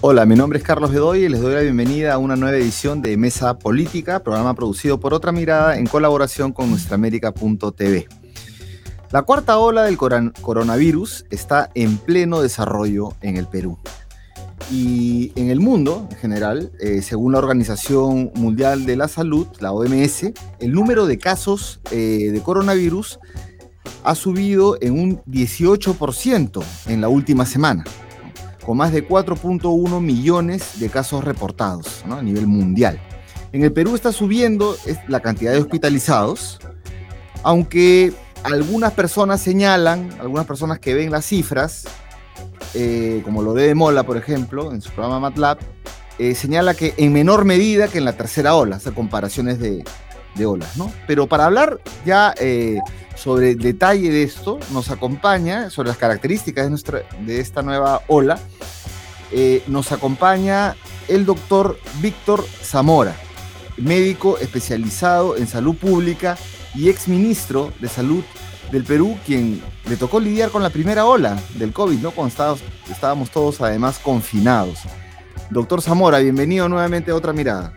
Hola, mi nombre es Carlos Bedoy y les doy la bienvenida a una nueva edición de Mesa Política, programa producido por Otra Mirada en colaboración con nuestraamérica.tv. La cuarta ola del coronavirus está en pleno desarrollo en el Perú. Y en el mundo, en general, eh, según la Organización Mundial de la Salud, la OMS, el número de casos eh, de coronavirus ha subido en un 18% en la última semana con más de 4.1 millones de casos reportados a nivel mundial. En el Perú está subiendo la cantidad de hospitalizados, aunque algunas personas señalan, algunas personas que ven las cifras, eh, como lo de Mola, por ejemplo, en su programa MATLAB, eh, señala que en menor medida que en la tercera ola, o sea, comparaciones de, olas, ¿no? Pero para hablar ya eh, sobre detalle de esto, nos acompaña, sobre las características de, nuestra, de esta nueva ola, eh, nos acompaña el doctor Víctor Zamora, médico especializado en salud pública y exministro de salud del Perú, quien le tocó lidiar con la primera ola del COVID, ¿no? Cuando estábamos todos además confinados. Doctor Zamora, bienvenido nuevamente a otra mirada.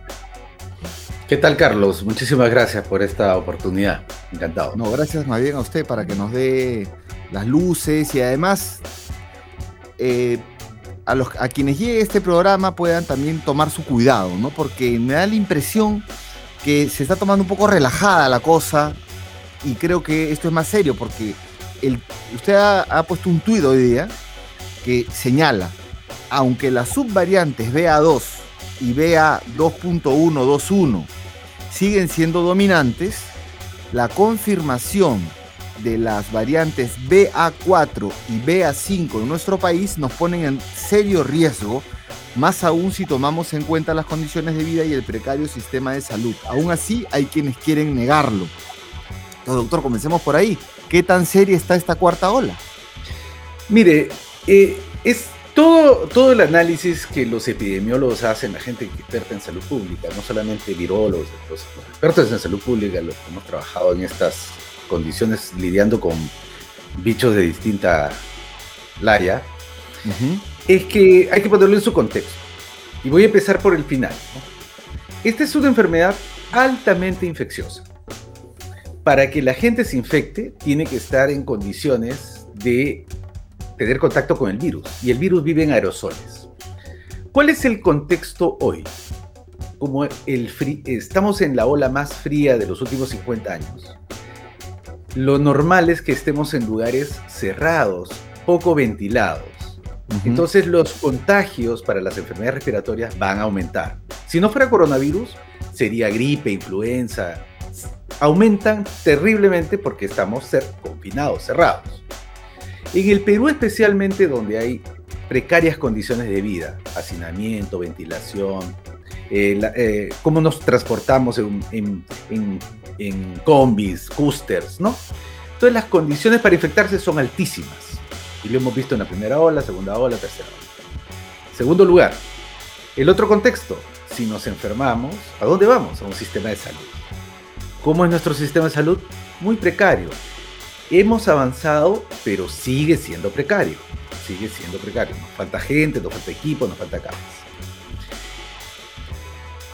¿Qué tal, Carlos? Muchísimas gracias por esta oportunidad. Encantado. No, gracias más bien a usted para que nos dé las luces y además eh, a, los, a quienes llegue este programa puedan también tomar su cuidado, ¿no? Porque me da la impresión que se está tomando un poco relajada la cosa y creo que esto es más serio porque usted ha, ha puesto un tuit hoy día que señala, aunque las subvariantes BA2 y BA2.121 siguen siendo dominantes, la confirmación de las variantes BA4 y BA5 en nuestro país nos ponen en serio riesgo, más aún si tomamos en cuenta las condiciones de vida y el precario sistema de salud. Aún así, hay quienes quieren negarlo. Entonces, doctor, comencemos por ahí. ¿Qué tan seria está esta cuarta ola? Mire, eh, es todo, todo el análisis que los epidemiólogos hacen, la gente experta en salud pública, no solamente virólogos, los, expertos en salud pública, los que hemos trabajado en estas condiciones lidiando con bichos de distinta laya, es que hay que ponerlo en su contexto. Y voy a empezar por el final. Esta es una enfermedad altamente infecciosa. Para que la gente se infecte, tiene que estar en condiciones de tener contacto con el virus y el virus vive en aerosoles. ¿Cuál es el contexto hoy? Como el estamos en la ola más fría de los últimos 50 años. Lo normal es que estemos en lugares cerrados, poco ventilados. Entonces los contagios para las enfermedades respiratorias van a aumentar. Si no fuera coronavirus, sería gripe, influenza. Aumentan terriblemente porque estamos confinados, cerrados. En el Perú especialmente donde hay precarias condiciones de vida, hacinamiento, ventilación, eh, eh, cómo nos transportamos en, combis, coasters, ¿no? Entonces las condiciones para infectarse son altísimas. Y lo hemos visto en la primera ola, segunda ola, tercera ola. Segundo lugar, el otro contexto. Si nos enfermamos, ¿a dónde vamos? A un sistema de salud. ¿Cómo es nuestro sistema de salud? Muy precario hemos avanzado, pero sigue siendo precario. Sigue siendo precario. Nos falta gente, nos falta equipo, nos falta camas.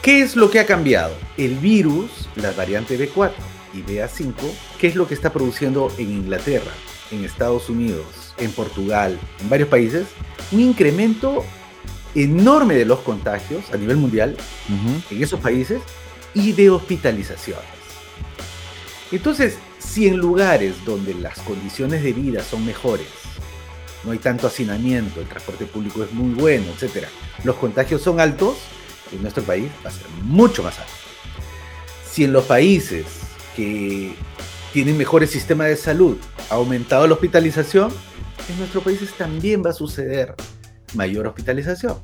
¿Qué es lo que ha cambiado? El virus, la variante B4 y BA5, ¿qué es lo que está produciendo en Inglaterra, en Estados Unidos, en Portugal, en varios países? Un incremento enorme de los contagios a nivel mundial en esos países y de hospitalizaciones. Entonces, si en lugares donde las condiciones de vida son mejores, no hay tanto hacinamiento, el transporte público es muy bueno, etc., los contagios son altos, en nuestro país va a ser mucho más alto. Si en los países que tienen mejores sistemas de salud ha aumentado la hospitalización, en nuestros países también va a suceder mayor hospitalización.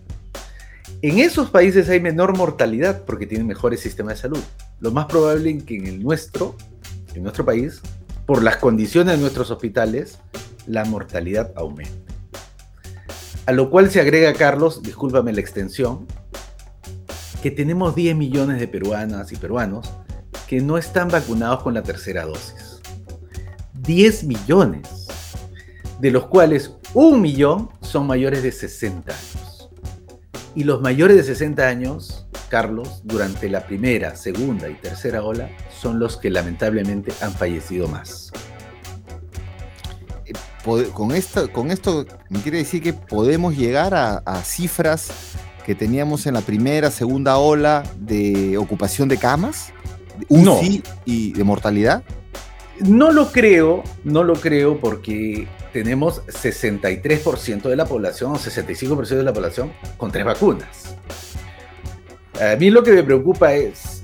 En esos países hay menor mortalidad porque tienen mejores sistemas de salud. Lo más probable es que en el nuestro en nuestro país, por las condiciones de nuestros hospitales, la mortalidad aumenta. A lo cual se agrega, Carlos, discúlpame la extensión, que tenemos 10 millones de peruanas y peruanos que no están vacunados con la tercera dosis. 10 millones, de los cuales un millón son mayores de 60 años. Y los mayores de 60 años, Carlos, durante la primera, segunda y tercera ola, son los que lamentablemente han fallecido más. Eh, con esto, con esto me quiere decir que podemos llegar a, cifras que teníamos en la primera, segunda ola de ocupación de camas, UCI y de mortalidad. No lo creo, no lo creo porque tenemos 63% de la población o 65% de la población con tres vacunas. A mí lo que me preocupa es,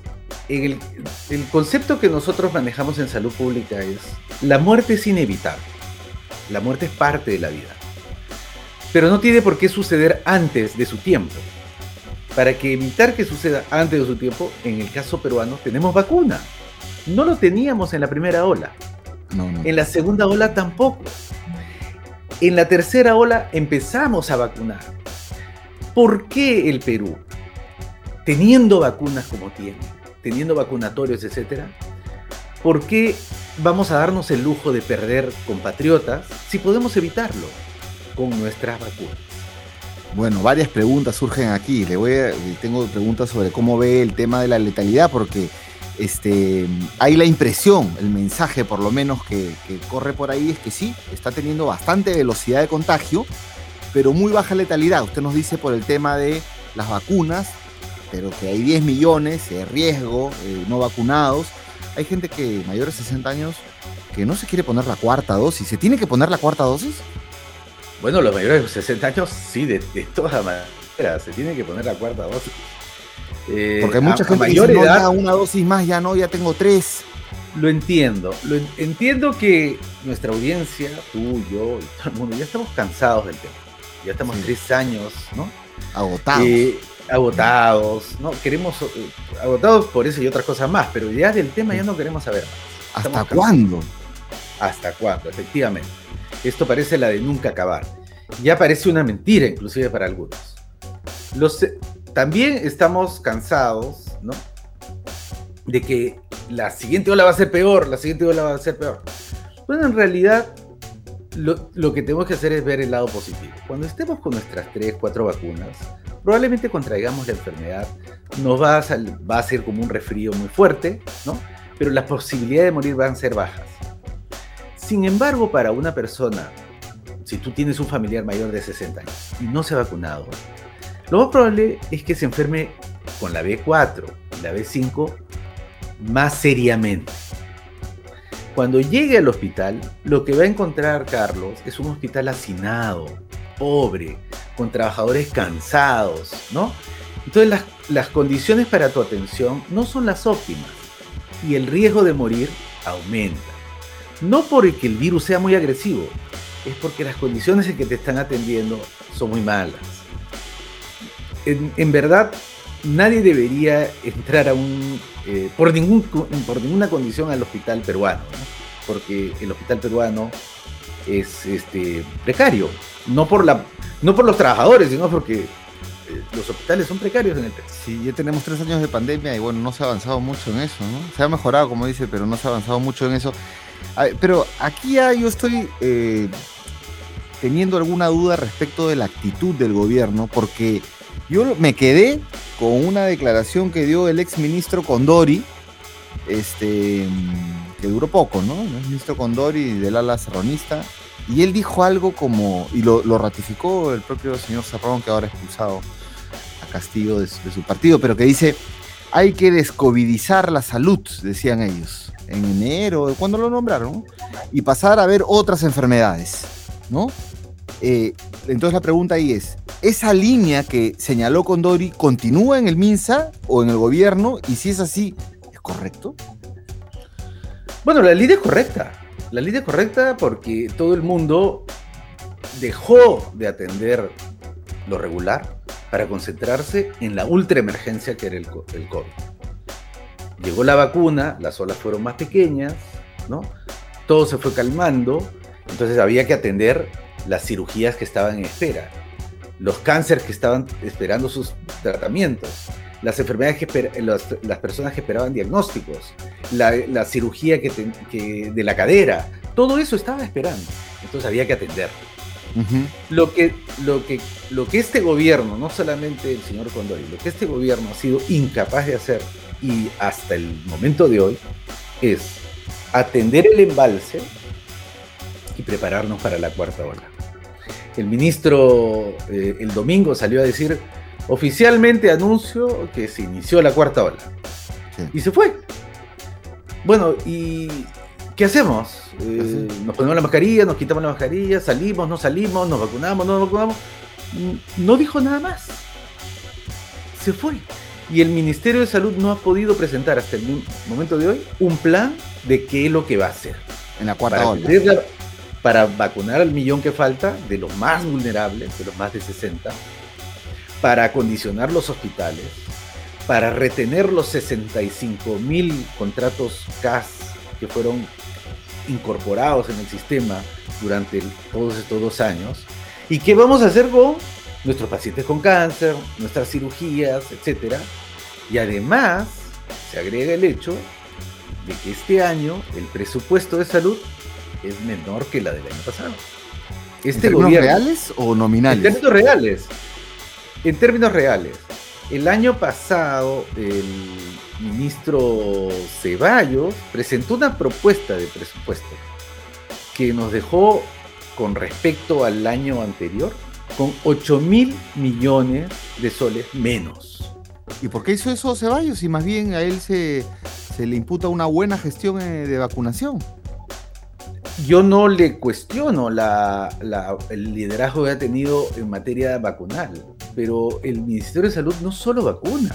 el, el concepto que nosotros manejamos en salud pública es, la muerte es inevitable, la muerte es parte de la vida, pero no tiene por qué suceder antes de su tiempo. Para que evitar que suceda antes de su tiempo, en el caso peruano tenemos vacuna. No lo teníamos en la primera ola. En la segunda ola tampoco. En la tercera ola empezamos a vacunar. ¿Por qué el Perú, teniendo vacunas como tiene, teniendo vacunatorios, etcétera, por qué vamos a darnos el lujo de perder compatriotas si podemos evitarlo con nuestras vacunas? Bueno, varias preguntas surgen aquí. Le voy tengo preguntas sobre cómo ve el tema de la letalidad, porque este, hay la impresión, el mensaje por lo menos que, corre por ahí es que sí, está teniendo bastante velocidad de contagio, pero muy baja letalidad. Usted nos dice por el tema de las vacunas, pero que hay 10 millones de riesgo eh, no vacunados. Hay gente que mayor de 60 años que no se quiere poner la cuarta dosis. ¿Se tiene que poner la cuarta dosis? Bueno, los mayores de 60 años sí, de, de todas maneras, se tiene que poner la cuarta dosis. Eh, Porque hay mucha gente mayor dice, edad, una dosis más, ya no, ya tengo tres. Lo entiendo. Lo entiendo que nuestra audiencia, tú, yo y todo el mundo, ya estamos cansados del tema. Ya estamos tres años, ¿no? Agotados. Eh, agotados, ¿no? Queremos, eh, agotados por eso y otras cosas más, pero ya del tema ya no queremos saber más. ¿Hasta cuándo? ¿Hasta cuándo? Efectivamente. Esto parece la de nunca acabar. Ya parece una mentira, inclusive para algunos. Los, también estamos cansados, ¿no? De que la siguiente ola va a ser peor, la siguiente ola va a ser peor. Bueno, en realidad lo, que tenemos que hacer es ver el lado positivo. Cuando estemos con nuestras 3, 4 vacunas, probablemente contraigamos la enfermedad, nos va a, a ser como un resfrío muy fuerte, ¿no? Pero las posibilidades de morir van a ser bajas. Sin embargo, para una persona, si tú tienes un familiar mayor de 60 años y no se ha vacunado, lo más probable es que se enferme con la B4 y la B5 más seriamente. Cuando llegue al hospital, lo que va a encontrar Carlos es un hospital hacinado, pobre, con trabajadores cansados, ¿no? Entonces las, las condiciones para tu atención no son las óptimas y el riesgo de morir aumenta. No porque el virus sea muy agresivo, es porque las condiciones en que te están atendiendo son muy malas en, verdad nadie debería entrar a un, eh, por, ningún, por ninguna condición al hospital peruano, porque el hospital peruano es este, precario, no por, la, no por los trabajadores, sino porque eh, los hospitales son precarios en el Perú. Sí, ya tenemos tres años de pandemia y bueno, no se ha avanzado mucho en eso, ¿no? Se ha mejorado, como dice, pero no se ha avanzado mucho en eso. pero aquí ya yo estoy eh, teniendo alguna duda respecto de la actitud del gobierno, porque yo me quedé con una declaración que dio el ex ministro Condori, este, que duró poco, ¿no? El ministro Condori del ala serronista, y él dijo algo como, y lo, ratificó el propio señor Serrón, que ahora ha expulsado a Castillo de, su partido, pero que dice, hay que descovidizar la salud, decían ellos, en enero, cuando lo nombraron, y pasar a ver otras enfermedades, ¿no? Eh, entonces la pregunta ahí es, ¿esa línea que señaló Condori continúa en el MINSA o en el gobierno? Y si es así, ¿es correcto? Bueno, la línea es correcta. La línea es correcta porque todo el mundo dejó de atender lo regular para concentrarse en la ultra emergencia que era el, COVID. Llegó la vacuna, las olas fueron más pequeñas, ¿no? Todo se fue calmando, entonces había que atender las cirugías que estaban en espera, los cánceres que estaban esperando sus tratamientos, las enfermedades que las personas que esperaban diagnósticos, la, cirugía que, de la cadera, todo eso estaba esperando. Entonces había que atender. lo, que, lo, que, lo que este gobierno, no solamente el señor Condori, lo que este gobierno ha sido incapaz de hacer y hasta el momento de hoy es atender el embalse prepararnos para la cuarta ola. El ministro eh, el domingo salió a decir, oficialmente anuncio que se inició la cuarta ola. Y se fue. Bueno, ¿y qué hacemos? Eh, nos ponemos la mascarilla, nos quitamos la mascarilla, salimos, no salimos, nos vacunamos, no nos vacunamos. No dijo nada más. Se fue. Y el Ministerio de Salud no ha podido presentar hasta el momento de hoy un plan de qué es lo que va a hacer. En la cuarta ola. Para vacunar al millón que falta de los más vulnerables, de los más de 60, para acondicionar los hospitales, para retener los 65 mil contratos CAS que fueron incorporados en el sistema durante todos estos dos años. ¿Y qué vamos a hacer con nuestros pacientes con cáncer, nuestras cirugías, etcétera? Y además se agrega el hecho de que este año el presupuesto de salud es menor que la del año pasado. Este ¿En términos reales o nominales? En términos reales. En términos reales. El año pasado el ministro Ceballos presentó una propuesta de presupuesto que nos dejó con respecto al año anterior con 8 mil millones de soles menos. ¿Y por qué hizo eso Ceballos? Y más bien a él se, se le imputa una buena gestión eh, de vacunación. Yo no le cuestiono el liderazgo que ha tenido en materia vacunal, pero el Ministerio de Salud no solo vacuna.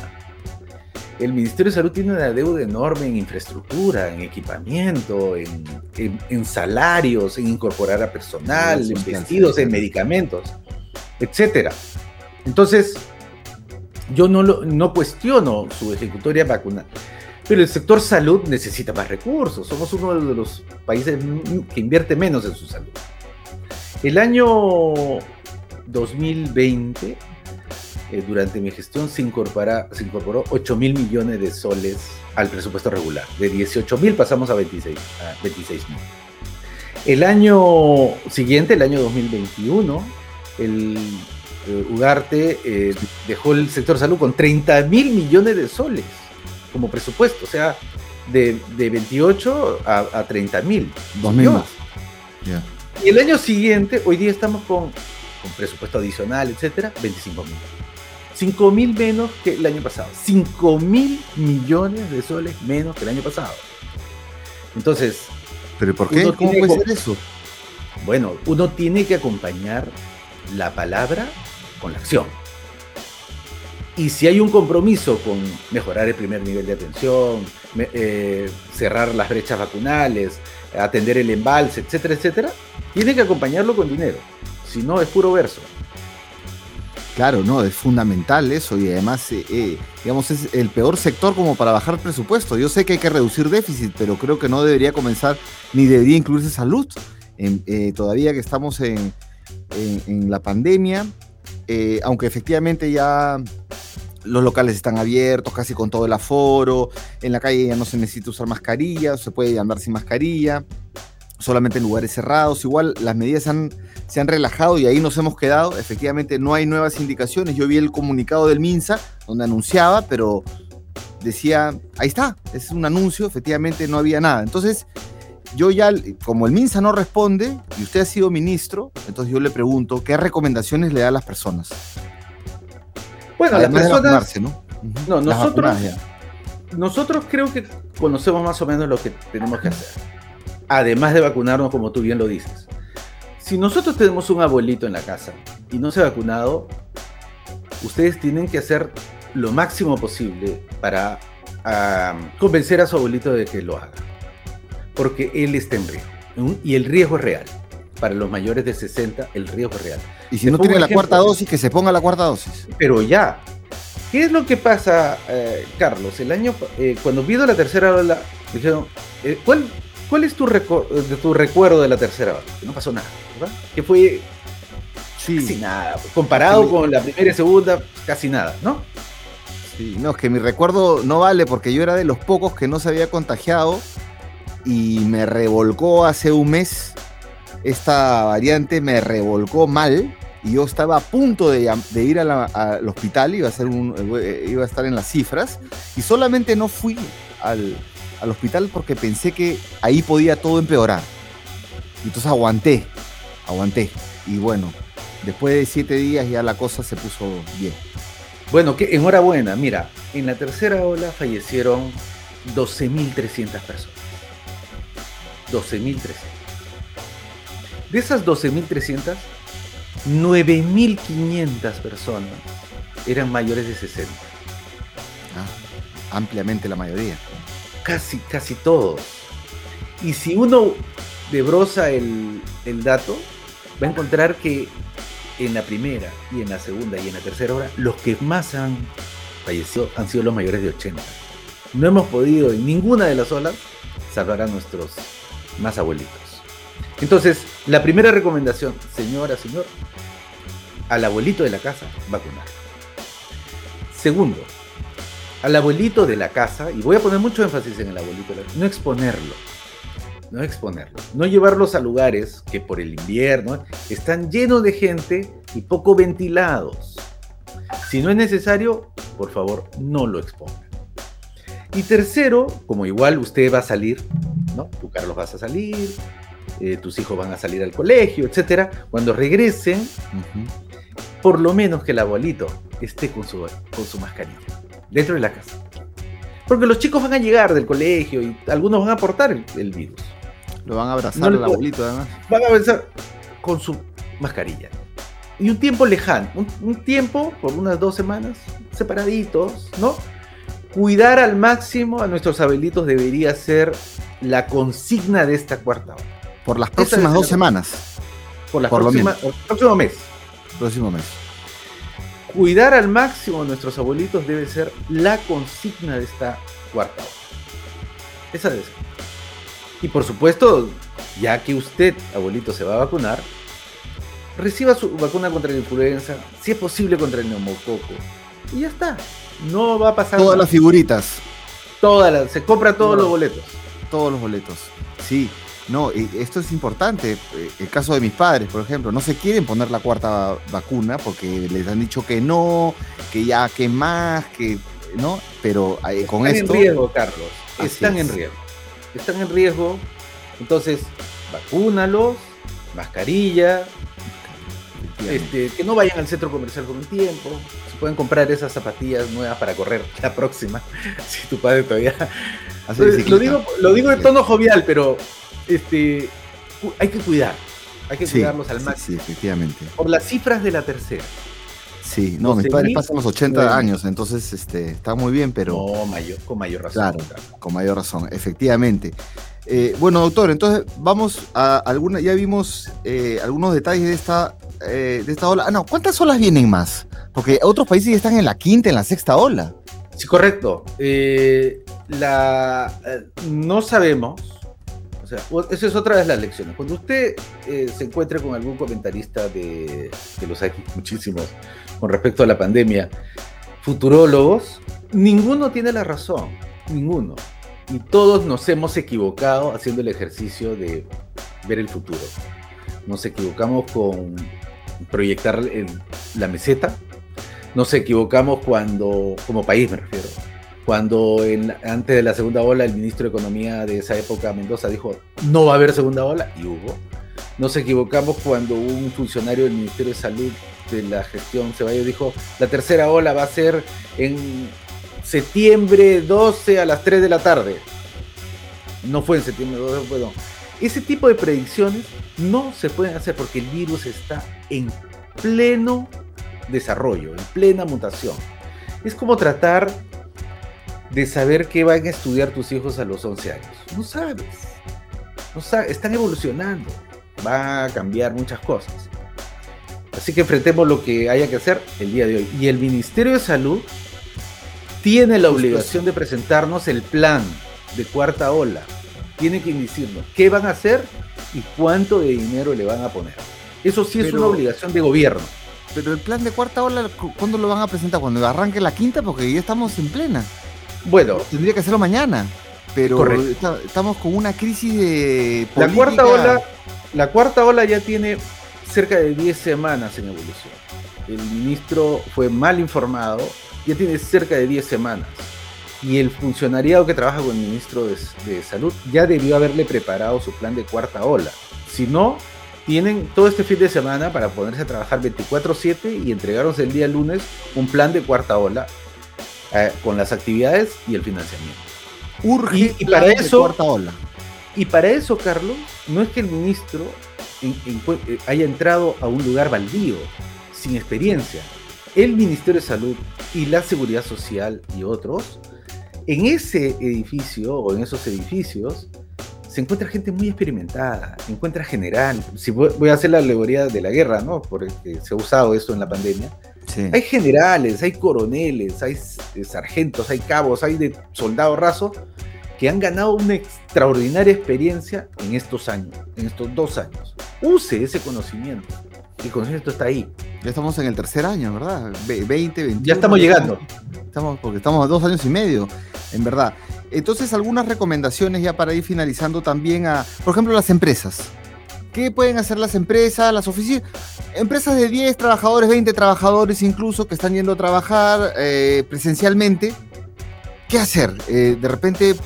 El Ministerio de Salud tiene una deuda enorme en infraestructura, en equipamiento, en, salarios, en incorporar a personal, en vestidos, en medicamentos, etc. Entonces, yo no, no cuestiono su ejecutoria vacunal. Pero el sector salud necesita más recursos. Somos uno de los países que invierte menos en su salud. El año 2020, eh, durante mi gestión, se, se incorporó 8 mil millones de soles al presupuesto regular. De 18 mil pasamos a 26 mil. El año siguiente, el año 2021, el eh, Ugarte eh, dejó el sector salud con 30 mil millones de soles como presupuesto, o sea, de, 28 a, 30 mil. Dos mil más. Y el año siguiente, hoy día estamos con, presupuesto adicional, etcétera, 25 mil. 5 mil menos que el año pasado. 5 mil millones de soles menos que el año pasado. Entonces. ¿Pero por qué? ¿Cómo puede ser eso? Bueno, uno tiene que acompañar la palabra con la acción. Y si hay un compromiso con mejorar el primer nivel de atención, eh, cerrar las brechas vacunales, atender el embalse, etcétera, etcétera, tiene que acompañarlo con dinero. Si no, es puro verso. Claro, no, es fundamental eso y además, eh, eh, digamos, es el peor sector como para bajar presupuesto. Yo sé que hay que reducir déficit, pero creo que no debería comenzar ni debería incluirse salud. todavía que estamos en, en la pandemia, aunque efectivamente ya los locales están abiertos, casi con todo el aforo, en la calle ya no se necesita usar mascarilla, se puede andar sin mascarilla, solamente en lugares cerrados, igual las medidas se han relajado y ahí nos hemos quedado, efectivamente no hay nuevas indicaciones, yo vi el comunicado del MINSA donde anunciaba, pero decía, ahí está, es un anuncio, efectivamente no había nada, entonces yo ya, como el MINSA no responde y usted ha sido ministro, entonces yo le pregunto, ¿qué recomendaciones le da a las personas? Bueno, las personas. ¿no? no nosotros, nosotros creo que conocemos más o menos lo que tenemos que hacer. Además de vacunarnos, como tú bien lo dices. Si nosotros tenemos un abuelito en la casa y no se ha vacunado, ustedes tienen que hacer lo máximo posible para convencer a su abuelito de que lo haga. Porque él está en riesgo. Y el riesgo es real. Para los mayores de 60, el riesgo es real. Y si no tiene la cuarta dosis, que se ponga la cuarta dosis. Pero ya. ¿Qué es lo que pasa, eh, Carlos? El año, eh, cuando vino la tercera ola, dijeron, eh, ¿cuál, ¿cuál es tu, de tu recuerdo de la tercera ola? Que no pasó nada, ¿verdad? Que fue casi nada. Comparado con la primera y segunda, casi nada, ¿no? Sí, no, es que mi recuerdo no vale porque yo era de los pocos que no se había contagiado y me revolcó hace un mes esta variante me revolcó mal y yo estaba a punto de, ir al hospital, iba a, un, eh, iba a estar en las cifras, y solamente no fui al, al hospital porque pensé que ahí podía todo empeorar. Entonces aguanté, aguanté. Y bueno, después de siete días ya la cosa se puso bien. Bueno, que enhorabuena. Mira, en la tercera ola fallecieron 12.300 personas. 12.300. De esas 12.300, 9.500 personas eran mayores de 60. Ah, ampliamente la mayoría. Casi, casi todos. Y si uno debrosa el, el dato, va a encontrar que en la primera y en la segunda y en la tercera hora, los que más han fallecido han sido los mayores de 80. No hemos podido en ninguna de las olas salvar a nuestros más abuelitos. Entonces, la primera recomendación, señora, señor, al abuelito de la casa, vacunar. Segundo, al abuelito de la casa, y voy a poner mucho énfasis en el abuelito, no exponerlo. No exponerlo. No llevarlos a lugares que por el invierno están llenos de gente y poco ventilados. Si no es necesario, por favor, no lo expongan. Y tercero, como igual usted va a salir, ¿no? Tú, Carlos, vas a salir, eh, tus hijos van a salir al colegio, etcétera. Cuando regresen, por lo menos que el abuelito esté con su, con su mascarilla dentro de la casa. Porque los chicos van a llegar del colegio y algunos van a aportar el, virus. Lo van a abrazar al abuelito, además. Van a abrazar con su mascarilla. Y un tiempo lejano, un, tiempo, por unas dos semanas, separaditos, ¿no? Cuidar al máximo a nuestros abuelitos debería ser la consigna de esta cuarta hora. Por las próximas dos semanas. Por, las próximas, por el próximo mes próximo mes. Cuidar al máximo a nuestros abuelitos debe ser la consigna de esta cuarta hora. Esa ser. Y por supuesto, ya que usted, abuelito, se va a vacunar, reciba su vacuna contra la influenza, si es posible contra el neumococo. Y ya está. No va a pasar Todas las figuritas. Todas las, se compra todos los boletos. Todos los boletos. Sí. No, esto es importante. Eh, el caso de mis padres, por ejemplo, no se quieren poner la cuarta vacuna porque les han dicho que no, que ya que más, que no, pero eh, con esto. Están en riesgo, Carlos. Están en riesgo. Están en riesgo. Entonces, vacúnalos, mascarilla, este, que no vayan al centro comercial con un tiempo. Se pueden comprar esas zapatillas nuevas para correr la próxima. Si tu padre todavía. lo, digo, lo digo en tono jovial, pero este, hay que cuidar, hay que cuidarlos al máximo. Sí, efectivamente. Por las cifras de la tercera. Sí, no, mis padres pasan los 80 años, entonces este, está muy bien, pero... No, mayor, con mayor razón. Claro, con mayor razón, efectivamente. Eh, bueno, doctor, entonces vamos a alguna, ya vimos eh, algunos detalles de esta, eh, de esta ola. Ah, no, ¿cuántas olas vienen más? Porque otros países ya están en la quinta, en la sexta ola. Sí, correcto. la, no sabemos o sea, esa es otra de las lecciones. Cuando usted eh, se encuentre con algún comentarista de, que los hay muchísimos con respecto a la pandemia, futurólogos, ninguno tiene la razón, ninguno. Y todos nos hemos equivocado haciendo el ejercicio de ver el futuro. Nos equivocamos con proyectar la meseta, nos equivocamos cuando, como país me refiero, cuando antes de la segunda ola el ministro de Economía de esa época, Mendoza, dijo, no va a haber segunda ola, y hubo. Nos equivocamos cuando un funcionario del Ministerio de Salud de la gestión Ceballos dijo, la tercera ola va a ser en septiembre 12 a las 3 de la tarde. No fue en septiembre 12, perdón. Ese tipo de predicciones no se pueden hacer porque el virus está en pleno desarrollo, en plena mutación. Es como tratar de saber qué van a estudiar tus hijos a los 11 años. No sabes. No sabes. Están evolucionando. Va a cambiar muchas cosas. Así que enfrentemos lo que haya que hacer el día de hoy. Y el Ministerio de Salud tiene la obligación de presentarnos el plan de cuarta ola. Tiene que decirnos qué van a hacer y cuánto de dinero le van a poner. Eso sí es una obligación de gobierno. Pero el plan de cuarta ola, ¿cuándo lo van a presentar? Cuando arranque la quinta, porque ya estamos en plena. Bueno. Tendría que hacerlo mañana. Pero estamos con una crisis de. La cuarta ola. la cuarta ola ya tiene cerca de 10 semanas en evolución. El ministro fue mal informado, ya tiene cerca de 10 semanas. Y el funcionariado que trabaja con el ministro de, de Salud ya debió haberle preparado su plan de cuarta ola. Si no, tienen todo este fin de semana para ponerse a trabajar 24/7 y entregarnos el día lunes un plan de cuarta ola eh, con las actividades y el financiamiento. Urge y, para eso, cuarta ola. Y para eso, Carlos, no es que el ministro eh, haya entrado a un lugar baldío, sin experiencia. El Ministerio de Salud y la Seguridad Social y otros, en ese edificio o en esos edificios, se encuentra gente muy experimentada, encuentra general. Si voy a hacer la alegoría de la guerra, ¿no? Porque se ha usado esto en la pandemia. Hay generales, hay coroneles, hay eh, sargentos, hay cabos, hay de soldados rasos que han ganado una extraordinaria experiencia en estos años, en estos dos años. Use ese conocimiento. El conocimiento está ahí. Ya estamos en el tercer año, ¿verdad? 20, 21. Ya estamos llegando. Estamos, porque estamos a dos años y medio, en verdad. Entonces, algunas recomendaciones ya para ir finalizando también a, por ejemplo, las empresas. ¿Qué pueden hacer las empresas, las oficinas? Empresas de 10 trabajadores, 20 trabajadores incluso, que están yendo a trabajar eh, presencialmente. ¿Qué hacer? Eh, de repente,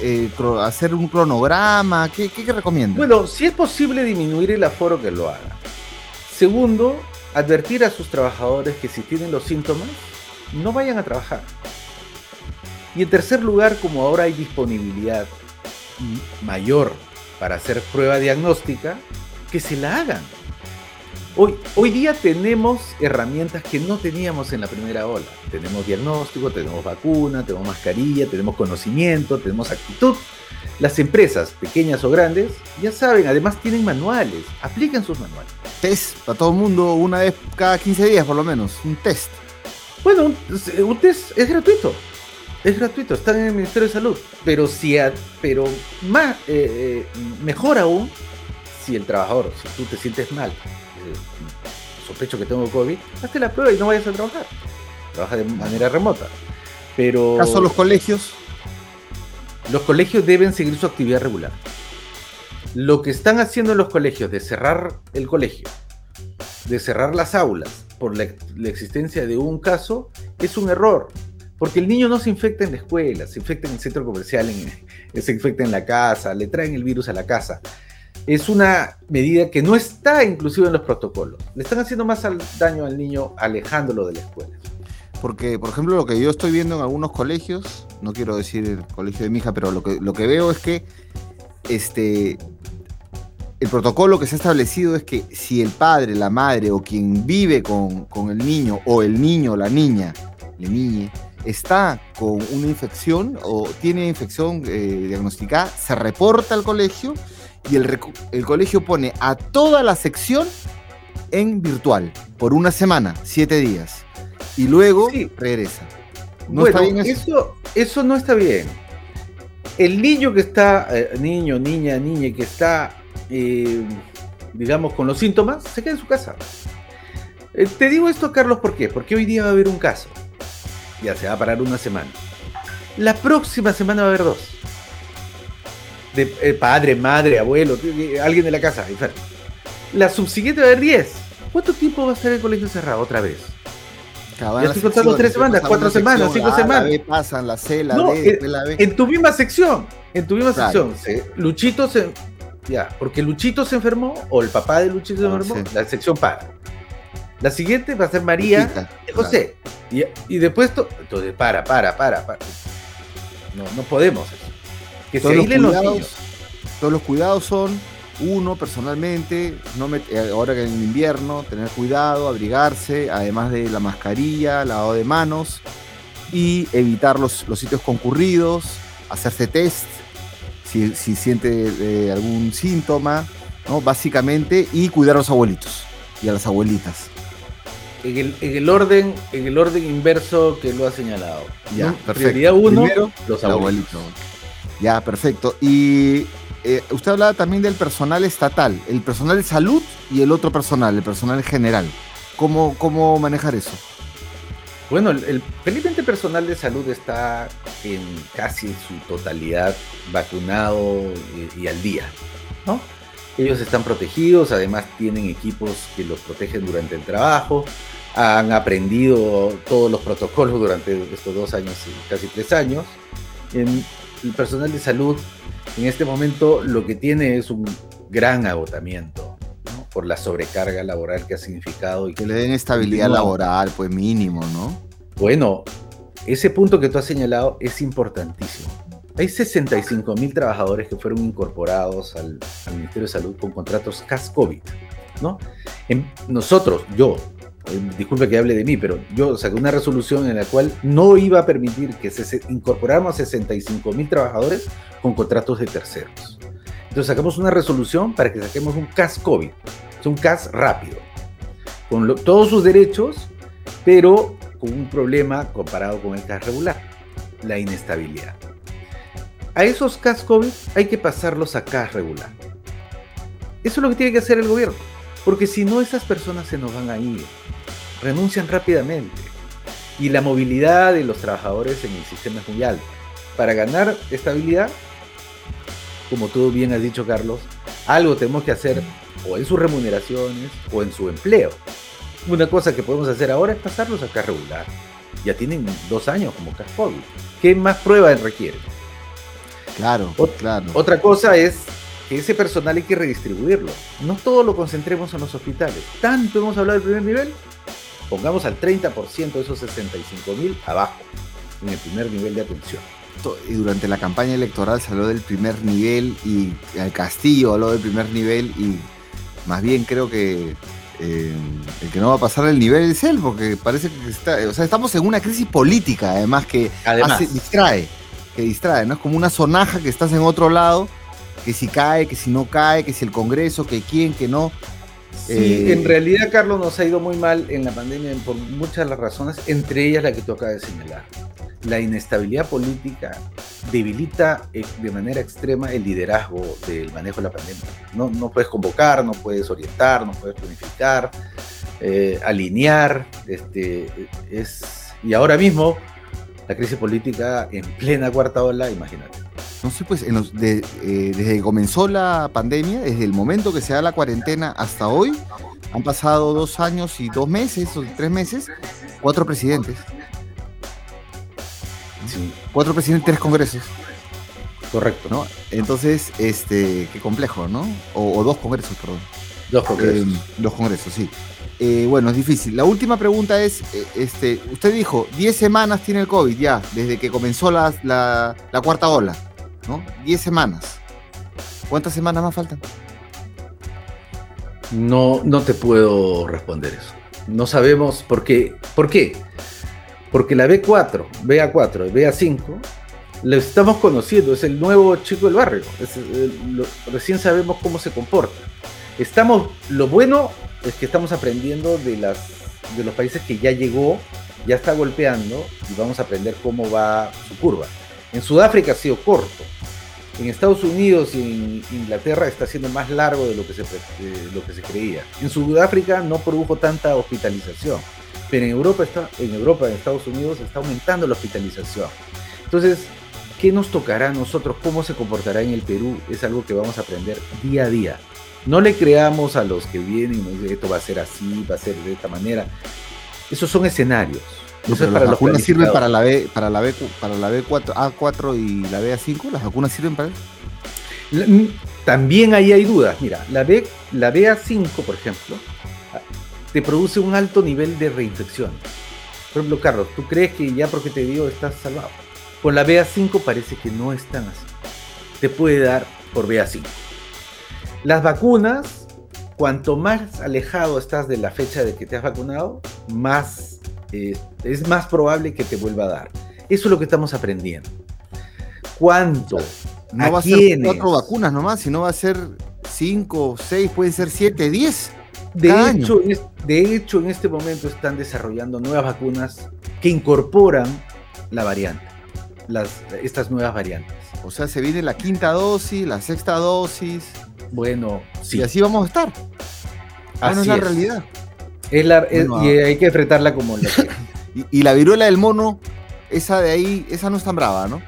eh, hacer un cronograma. ¿Qué, qué, recomiendan? Bueno, si es posible disminuir el aforo que lo haga. Segundo, advertir a sus trabajadores que si tienen los síntomas, no vayan a trabajar. Y en tercer lugar, como ahora hay disponibilidad mayor para hacer prueba diagnóstica, que se la hagan. Hoy, hoy día tenemos herramientas que no teníamos en la primera ola. Tenemos diagnóstico, tenemos vacuna, tenemos mascarilla, tenemos conocimiento, tenemos actitud. Las empresas, pequeñas o grandes, ya saben, además tienen manuales, aplican sus manuales. Test para todo el mundo una vez cada 15 días por lo menos, un test. Bueno, un test es gratuito. Es gratuito, está en el Ministerio de Salud. Pero si pero más, eh, eh, mejor aún, si el trabajador, si tú te sientes mal, eh, sospecho que tengo COVID, hazte la prueba y no vayas a trabajar. Trabaja de manera remota. Pero. ¿Caso los colegios? Los colegios deben seguir su actividad regular. Lo que están haciendo en los colegios de cerrar el colegio, de cerrar las aulas por la existencia de un caso, es un error porque el niño no se infecta en la escuela, se infecta en el centro comercial, se infecta en la casa, le traen el virus a la casa. Es una medida que no está inclusive en los protocolos. Le están haciendo más daño al niño alejándolo de la escuela. Porque, por ejemplo, lo que yo estoy viendo en algunos colegios, no quiero decir el colegio de mi hija, pero lo que, lo que veo es que este, el protocolo que se ha establecido es que si el padre, la madre o quien vive con, con el niño o el niño o la niña, la niña, está con una infección o tiene infección eh, diagnosticada, se reporta al colegio y el, el, colegio pone a toda la sección en virtual por una semana, siete días, y luego regresa. ¿No está bien eso? eso? no está bien. El niño que está, eh, niño, niña, niña, que está, eh, digamos, con los síntomas, se queda en su casa. te digo esto, Carlos, ¿por qué? Porque hoy día va a haber un caso ya se va a parar una semana. La próxima semana va a haber dos. De eh, padre, madre, abuelo, alguien de la casa, enfermo. La subsiguiente va a haber 10. ¿Cuánto tiempo va a estar el colegio cerrado otra vez? ya estoy contando tres semanas, cuatro semanas, cinco semanas. La pasan, la C, la D, la B. En tu misma sección, en tu misma sección. Luchito se. Ya, porque Luchito se enfermó, o el papá de Luchito se enfermó, la sección para. La siguiente va a ser María y José. Y, después, entonces, para, para, para, para. No, no podemos. Que todos se los cuidados, Todos los cuidados son, uno, personalmente, no eh, ahora que en invierno, tener cuidado, abrigarse, además de la mascarilla, lavado de manos, y evitar los, los sitios concurridos, hacerse test si, si siente eh, algún síntoma, ¿no? básicamente, y cuidar a los abuelitos y a las abuelitas en el, orden, en el orden inverso que lo ha señalado. Ya, perfecto. Prioridad uno, los abuelitos. Ya, perfecto. Y eh, usted hablaba también del personal estatal, el personal de salud y el otro personal, el personal general. ¿Cómo, cómo manejar eso? Bueno, el, felizmente personal de salud está en casi su totalidad vacunado y, y al día, ¿no? Ellos están protegidos, además tienen equipos que los protegen durante el trabajo, han aprendido todos los protocolos durante estos dos años y casi tres años. En el personal de salud en este momento lo que tiene es un gran agotamiento por la sobrecarga laboral que ha significado. Y que le den estabilidad laboral, pues mínimo, ¿no? Bueno, ese punto que tú has señalado es importantísimo. Hay 65 mil trabajadores que fueron incorporados al, Ministerio de Salud con contratos CAS-COVID, ¿no? nosotros, yo, eh, disculpe que hable de mí, pero yo saqué una resolución en la cual no iba a permitir que se incorporáramos 65 mil trabajadores con contratos de terceros. Entonces sacamos una resolución para que saquemos un CAS COVID, es un CAS rápido, con todos sus derechos, pero con un problema comparado con el CAS regular, la inestabilidad. A esos CAS COVID hay que pasarlos a CAS regular. Eso es lo que tiene que hacer el gobierno, porque si no esas personas se nos van a ir, renuncian rápidamente y la movilidad de los trabajadores en el sistema es muy alta. Para ganar estabilidad como tú bien has dicho, Carlos, algo tenemos que hacer o en sus remuneraciones o en su empleo. Una cosa que podemos hacer ahora es pasarlos acá regular. Ya tienen dos años como COVID. ¿Qué más pruebas requiere? Claro, claro. Otra cosa es que ese personal hay que redistribuirlo. No todo lo concentremos en los hospitales. Tanto hemos hablado del primer nivel, pongamos al 30% de esos 65 mil abajo, en el primer nivel de atención y durante la campaña electoral se habló del primer nivel y el Castillo habló del primer nivel y más bien creo que eh, el que no va a pasar el nivel es él, porque parece que está, o sea, estamos en una crisis política, además que distrae, que distrae, ¿no? Es como una sonaja que estás en otro lado, que si cae, que si no cae, que si el Congreso, que quién, que no. Sí, eh, en realidad, Carlos, nos ha ido muy mal en la pandemia por muchas las razones, entre ellas la que tú acabas de señalar la inestabilidad política debilita eh, de manera extrema el liderazgo del manejo de la pandemia. No, no puedes convocar, no puedes orientar, no puedes planificar, eh, alinear. Este, es, y ahora mismo, la crisis política en plena cuarta ola, imagínate. No sé, pues eh, desde que comenzó la pandemia, desde el momento que se da la cuarentena hasta hoy, han pasado dos años y dos meses o tres meses, cuatro presidentes. Cuatro presidentes, tres congresos. Correcto. ¿no? Entonces, este, qué complejo, ¿no? O, dos congresos, perdón. Dos congresos. Eh, dos congresos, sí. Eh, bueno, es difícil. La última pregunta es, eh, este, usted dijo, 10 semanas tiene el COVID ya, desde que comenzó la, la, cuarta ola, ¿no? 10 semanas. ¿Cuántas semanas más faltan? No, no te puedo responder eso. No sabemos por qué. ¿Por qué? Porque la B4, BA4 y BA5 lo estamos conociendo, es el nuevo chico del barrio. recién sabemos cómo se comporta. Estamos, lo bueno es que estamos aprendiendo de, los países que ya llegó, ya está golpeando y vamos a aprender cómo va su curva. En Sudáfrica ha sido corto. En Estados Unidos y en Inglaterra está siendo más largo de lo que se, de lo que se creía. En Sudáfrica no produjo tanta hospitalización pero en Europa, está, en Europa, en Estados Unidos, está aumentando la hospitalización. Entonces, ¿qué nos tocará a nosotros? ¿Cómo se comportará en el Perú? Es algo que vamos a aprender día a día. No le creamos a los que vienen, esto va a ser así, va a ser de esta manera. Esos son escenarios. para las vacunas sirven para la B, para la B, para la B4, A4 y la BA5, las vacunas sirven para eso. Mm, también ahí hay dudas. Mira, la B, la BA5, por ejemplo, te produce un alto nivel de reinfección. Por ejemplo, Carlos, ¿tú crees que ya porque te dio estás salvado? Con la BA5 parece que no es tan así. Te puede dar por BA5. Las vacunas, cuanto más alejado estás de la fecha de que te has vacunado, más eh, es más probable que te vuelva a dar. Eso es lo que estamos aprendiendo. ¿Cuánto? No va a ser cuatro vacunas nomás, sino va a ser cinco, seis, pueden ser siete, diez. De hecho, de hecho, en este momento están desarrollando nuevas vacunas que incorporan la variante, las, estas nuevas variantes. O sea, se viene la quinta dosis, la sexta dosis. Bueno, sí. Y así vamos a estar. Así es la realidad. Es la, y hay que enfrentarla como la y, y, la viruela del mono, esa de ahí, esa no es tan brava, ¿no?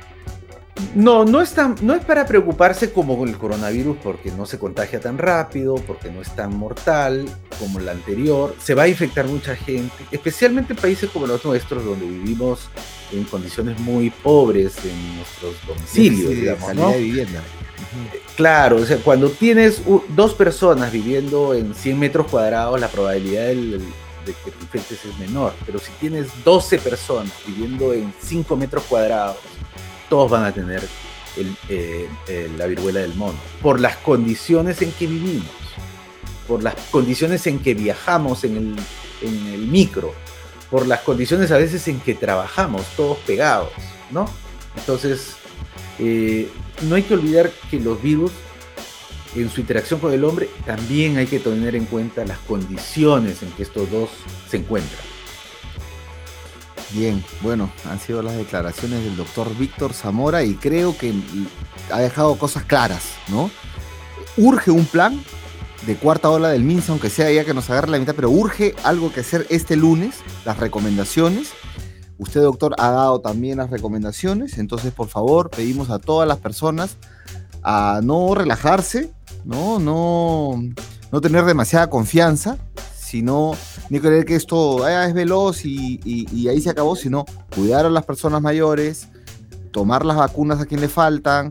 No, no es, no es para preocuparse como con el coronavirus porque no se contagia tan rápido, porque no es tan mortal como la anterior. Se va a infectar mucha gente, especialmente en países como los nuestros, donde vivimos en condiciones muy pobres en nuestros domicilios, digamos, ¿no? de vivienda. Claro, o sea, cuando tienes dos personas viviendo en 100 metros cuadrados, la probabilidad de que te infectes es menor. Pero si tienes 12 personas viviendo en 5 metros cuadrados, todos van a tener eh, la viruela del mono, por las condiciones en que vivimos, por las condiciones en que viajamos en el, en el micro, por las condiciones a veces en que trabajamos todos pegados, ¿no? Entonces, eh, no hay que olvidar que los virus, en su interacción con el hombre, también hay que tener en cuenta las condiciones en que estos dos se encuentran. Bien, bueno, han sido las declaraciones del doctor Víctor Zamora y creo que ha dejado cosas claras, ¿no? Urge un plan de cuarta ola del MINSA, aunque sea ya que nos agarre la mitad, pero urge algo que hacer este lunes, las recomendaciones. Usted, doctor, ha dado también las recomendaciones, entonces, por favor, pedimos a todas las personas a no relajarse, ¿no? No, no tener demasiada confianza, sino ni creer que esto ah, es veloz y, ahí se acabó, sino cuidar a las personas mayores, tomar las vacunas a quien le faltan,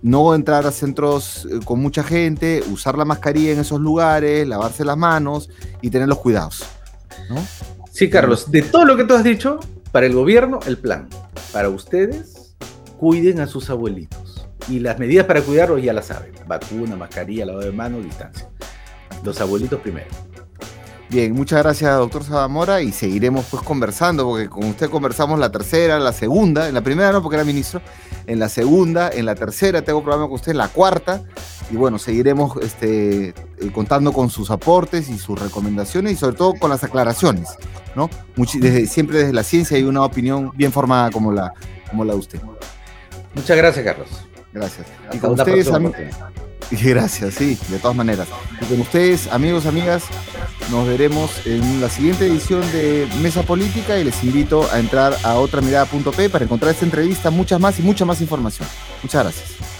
no entrar a centros eh, con mucha gente, usar la mascarilla en esos lugares, lavarse las manos y tener los cuidados. Sí, Carlos, de todo lo que tú has dicho, para el gobierno, el plan. Para ustedes, cuiden a sus abuelitos. Y las medidas para cuidarlos ya las saben. Vacuna, mascarilla, lavado de manos, distancia. Los abuelitos primero. Bien, muchas gracias, doctor Sabamora, y seguiremos pues conversando, porque con usted conversamos la tercera, la segunda, en la primera no, porque era ministro, en la segunda, en la tercera tengo programa con usted, en la cuarta, y bueno, seguiremos este, eh, contando con sus aportes y sus recomendaciones, y sobre todo con las aclaraciones, ¿no? desde, siempre desde la ciencia hay una opinión bien formada como la, como la de usted. Muchas gracias, Carlos. Gracias. y con ustedes, Gracias, sí, de todas maneras. Y con ustedes, amigos, amigas, nos veremos en la siguiente edición de Mesa Política y les invito a entrar a otramirada.p para encontrar esta entrevista, muchas más y mucha más información. Muchas gracias.